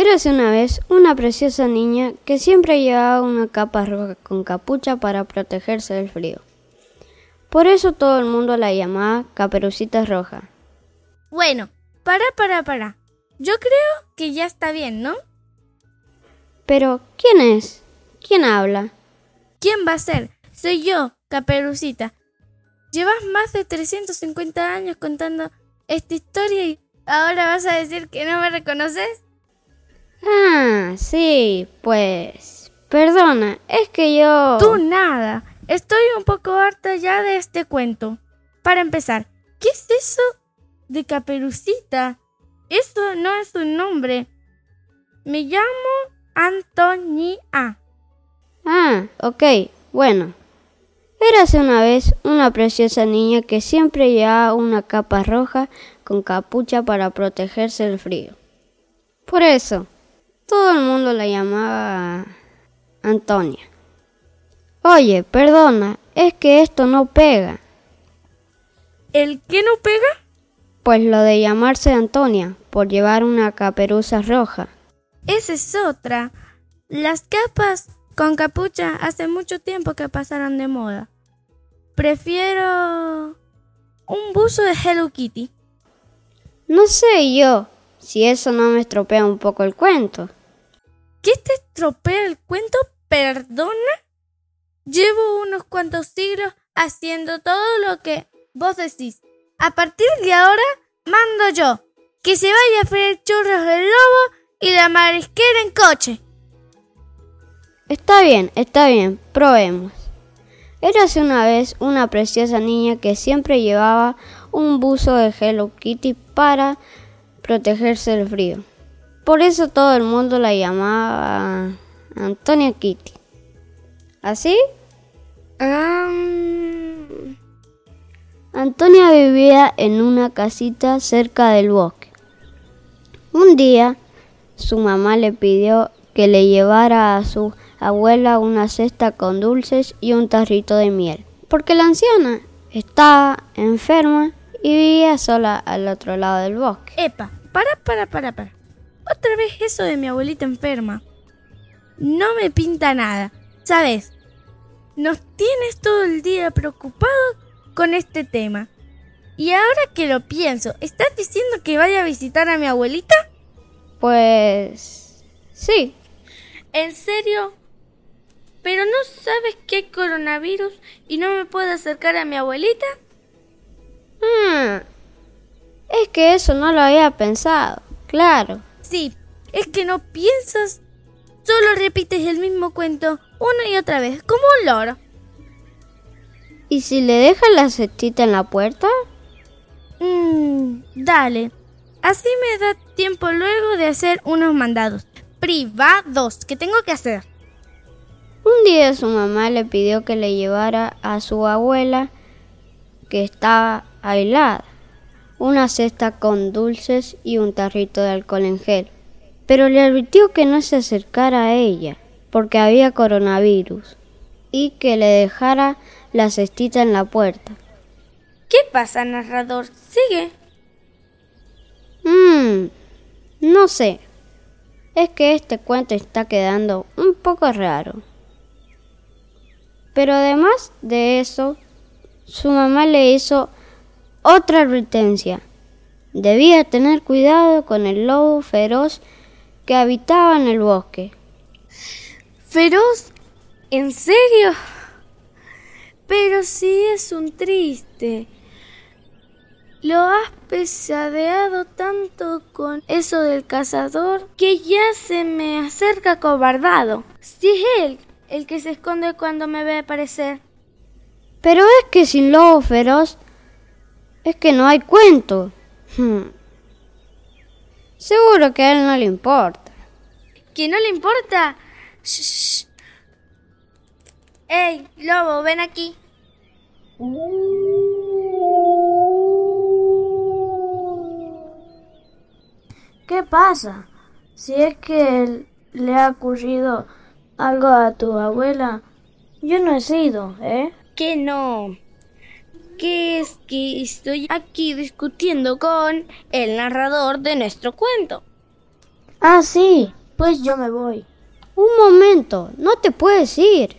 Érase una vez una preciosa niña que siempre llevaba una capa roja con capucha para protegerse del frío. Por eso todo el mundo la llamaba Caperucita Roja. Bueno, para, para, para. Yo creo que ya está bien, ¿no? Pero, ¿quién es? ¿Quién habla? ¿Quién va a ser? Soy yo, Caperucita. Llevas más de 350 años contando esta historia y ahora vas a decir que no me reconoces. Ah, sí, pues... Perdona, es que yo... Tú nada. Estoy un poco harta ya de este cuento. Para empezar, ¿qué es eso de caperucita? Eso no es un nombre. Me llamo Antonia. Ah, ok, bueno. Érase una vez una preciosa niña que siempre llevaba una capa roja con capucha para protegerse del frío. Por eso, todo el mundo la llamaba Antonia. Oye, perdona, es que esto no pega. ¿El qué no pega? Pues lo de llamarse Antonia, por llevar una caperuza roja. Esa es otra. Las capas con capucha hace mucho tiempo que pasaron de moda. Prefiero un buzo de Hello Kitty. No sé yo si eso no me estropea un poco el cuento. ¿Qué te estropea el cuento? ¿Perdona? Llevo unos cuantos siglos haciendo todo lo que vos decís. A partir de ahora, mando yo. Que se vaya a freír churros del lobo y la marisquera en coche. Está bien, está bien, probemos. Érase una vez una preciosa niña que siempre llevaba un buzo de Hello Kitty para protegerse del frío. Por eso todo el mundo la llamaba Antonia Kitty. ¿Así? Antonia vivía en una casita cerca del bosque. Un día, su mamá le pidió que le llevara a su abuela una cesta con dulces y un tarrito de miel, porque la anciana estaba enferma y vivía sola al otro lado del bosque. Epa, para, para, para, para. Otra vez eso de mi abuelita enferma. No me pinta nada. ¿Sabes? Nos tienes todo el día preocupados con este tema. Y ahora que lo pienso, ¿estás diciendo que vaya a visitar a mi abuelita? Pues... sí. ¿En serio? ¿Pero no sabes que hay coronavirus y no me puedo acercar a mi abuelita? Hmm. Es que eso no lo había pensado, claro. Sí, es que no piensas, solo repites el mismo cuento una y otra vez, como un loro. ¿Y si le dejas la cestita en la puerta? Mmm, dale. Así me da tiempo luego de hacer unos mandados privados que tengo que hacer. Un día su mamá le pidió que le llevara a su abuela, que estaba aislada, una cesta con dulces y un tarrito de alcohol en gel, pero le advirtió que no se acercara a ella, porque había coronavirus, y que le dejara la cestita en la puerta. ¿Qué pasa, narrador? Sigue. Mmm, no sé. Es que este cuento está quedando un poco raro. Pero además de eso, su mamá le hizo otra advertencia. Debía tener cuidado con el lobo feroz que habitaba en el bosque. ¿Feroz? ¿En serio? Pero sí es un triste. Lo has pesadeado tanto con eso del cazador que ya se me acerca cobardado. Si es él el que se esconde cuando me ve aparecer. Pero es que sin lobo feroz es que no hay cuento. Hmm. Seguro que a él no le importa. ¿Que no le importa? Shh. ¡Ey, lobo, ven aquí! ¿Qué pasa? Si es que le ha ocurrido algo a tu abuela, yo no he sido, ¿eh? Que no. Que es que estoy aquí discutiendo con el narrador de nuestro cuento. Ah, sí. Pues yo me voy. Un momento, no te puedes ir.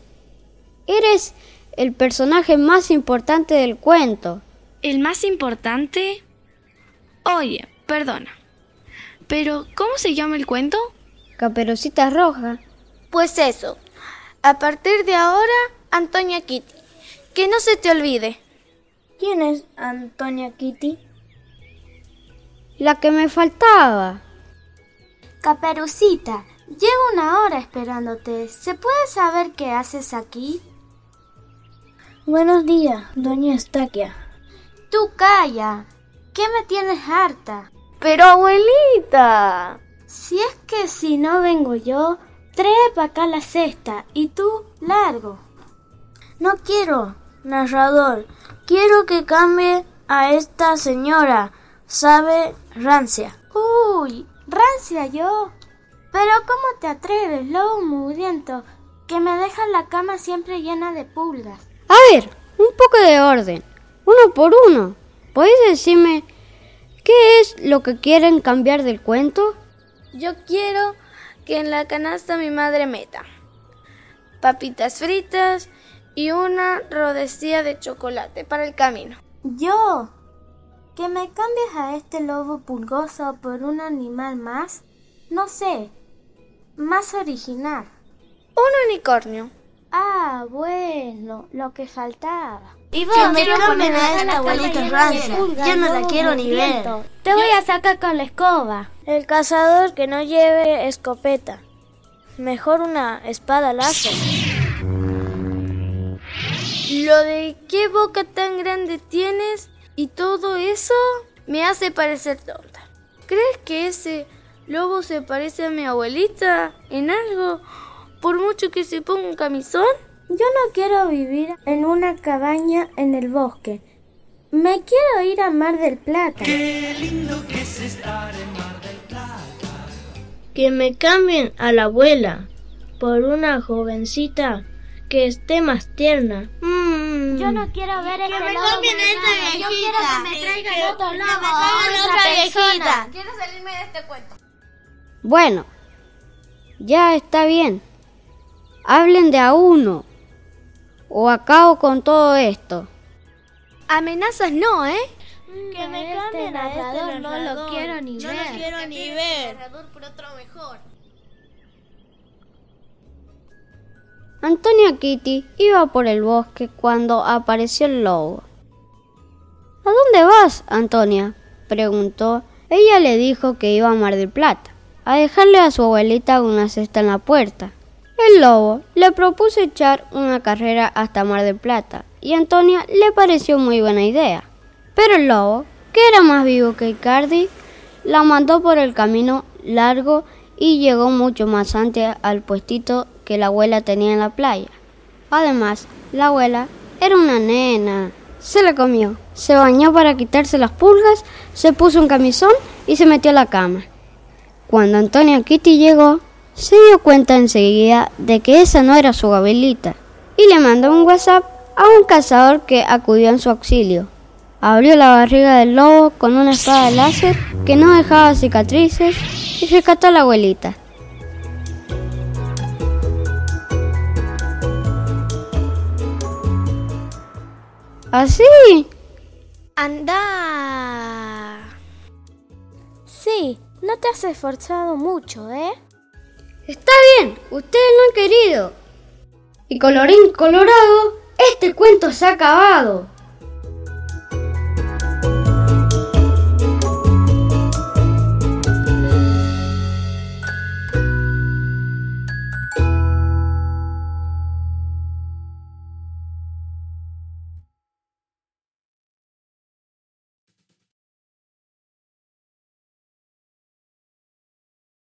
Eres el personaje más importante del cuento. ¿El más importante? Oye, perdona. Pero, ¿cómo se llama el cuento? Caperucita Roja. Pues eso. A partir de ahora, Antonia Kitty. Que no se te olvide. ¿Quién es Antonia Kitty? La que me faltaba. Caperucita, llevo una hora esperándote. ¿Se puede saber qué haces aquí? Buenos días, doña Estaquia. Tú calla. ¿Qué me tienes harta? Pero abuelita. Si es que si no vengo yo, trae para acá la cesta y tú largo. No quiero, narrador. Quiero que cambie a esta señora. Sabe rancia. Uy, rancia yo. Pero ¿cómo te atreves, lobo mugriento, que me dejas la cama siempre llena de pulgas? A ver, un poco de orden. Uno por uno. ¿Podéis decirme qué es lo que quieren cambiar del cuento? Yo quiero que en la canasta mi madre meta papitas fritas y una rodecilla de chocolate para el camino. ¿Yo? ¿Que me cambies a este lobo pulgoso por un animal más? No sé. Más original. Un unicornio. Ah, bueno, lo que faltaba. Y que me cambien a esta abuelita rancia. Yo no la quiero ni ver. Te voy a sacar con la escoba. El cazador que no lleve escopeta. Mejor una espada láser. Lo de qué boca tan grande tienes y todo eso me hace parecer tonta. ¿Crees que ese lobo se parece a mi abuelita en algo? Por mucho que se ponga un camisón. Yo no quiero vivir en una cabaña en el bosque. Me quiero ir a Mar del Plata. Qué lindo que es estar en Mar del Plata. Que me cambien a la abuela por una jovencita que esté más tierna. Mm. Yo no quiero ver me lobo esta. Yo quiero que me traigan Que- otro que lobo, otra viejita. Quiero salirme de este cuento. Bueno, ya está bien. Hablen de a uno. O acabo con todo esto. Amenazas no, ¿eh? Que me Este cambien a este narrador no lo narrador. quiero ni Yo ver. no quiero ni ver. por otro mejor. Antonia Kitty iba por el bosque cuando apareció el lobo. ¿A dónde vas, Antonia? preguntó. Ella le dijo que iba a Mar del Plata, a dejarle a su abuelita una cesta en la puerta. El lobo le propuso echar una carrera hasta Mar del Plata y a Antonia le pareció muy buena idea. Pero el lobo, que era más vivo que Icardi, la mandó por el camino largo y llegó mucho más antes al puestito que la abuela tenía en la playa. Además, la abuela era una nena. Se la comió, se bañó para quitarse las pulgas, se puso un camisón y se metió a la cama. Cuando Antonia Kitty llegó, se dio cuenta enseguida de que esa no era su abuelita y le mandó un WhatsApp a un cazador que acudió en su auxilio. Abrió la barriga del lobo con una espada láser que no dejaba cicatrices y rescató a la abuelita. ¿Así? Anda. Sí, no te has esforzado mucho, ¿eh? Está bien, ustedes lo han querido. Y colorín colorado, este cuento se ha acabado.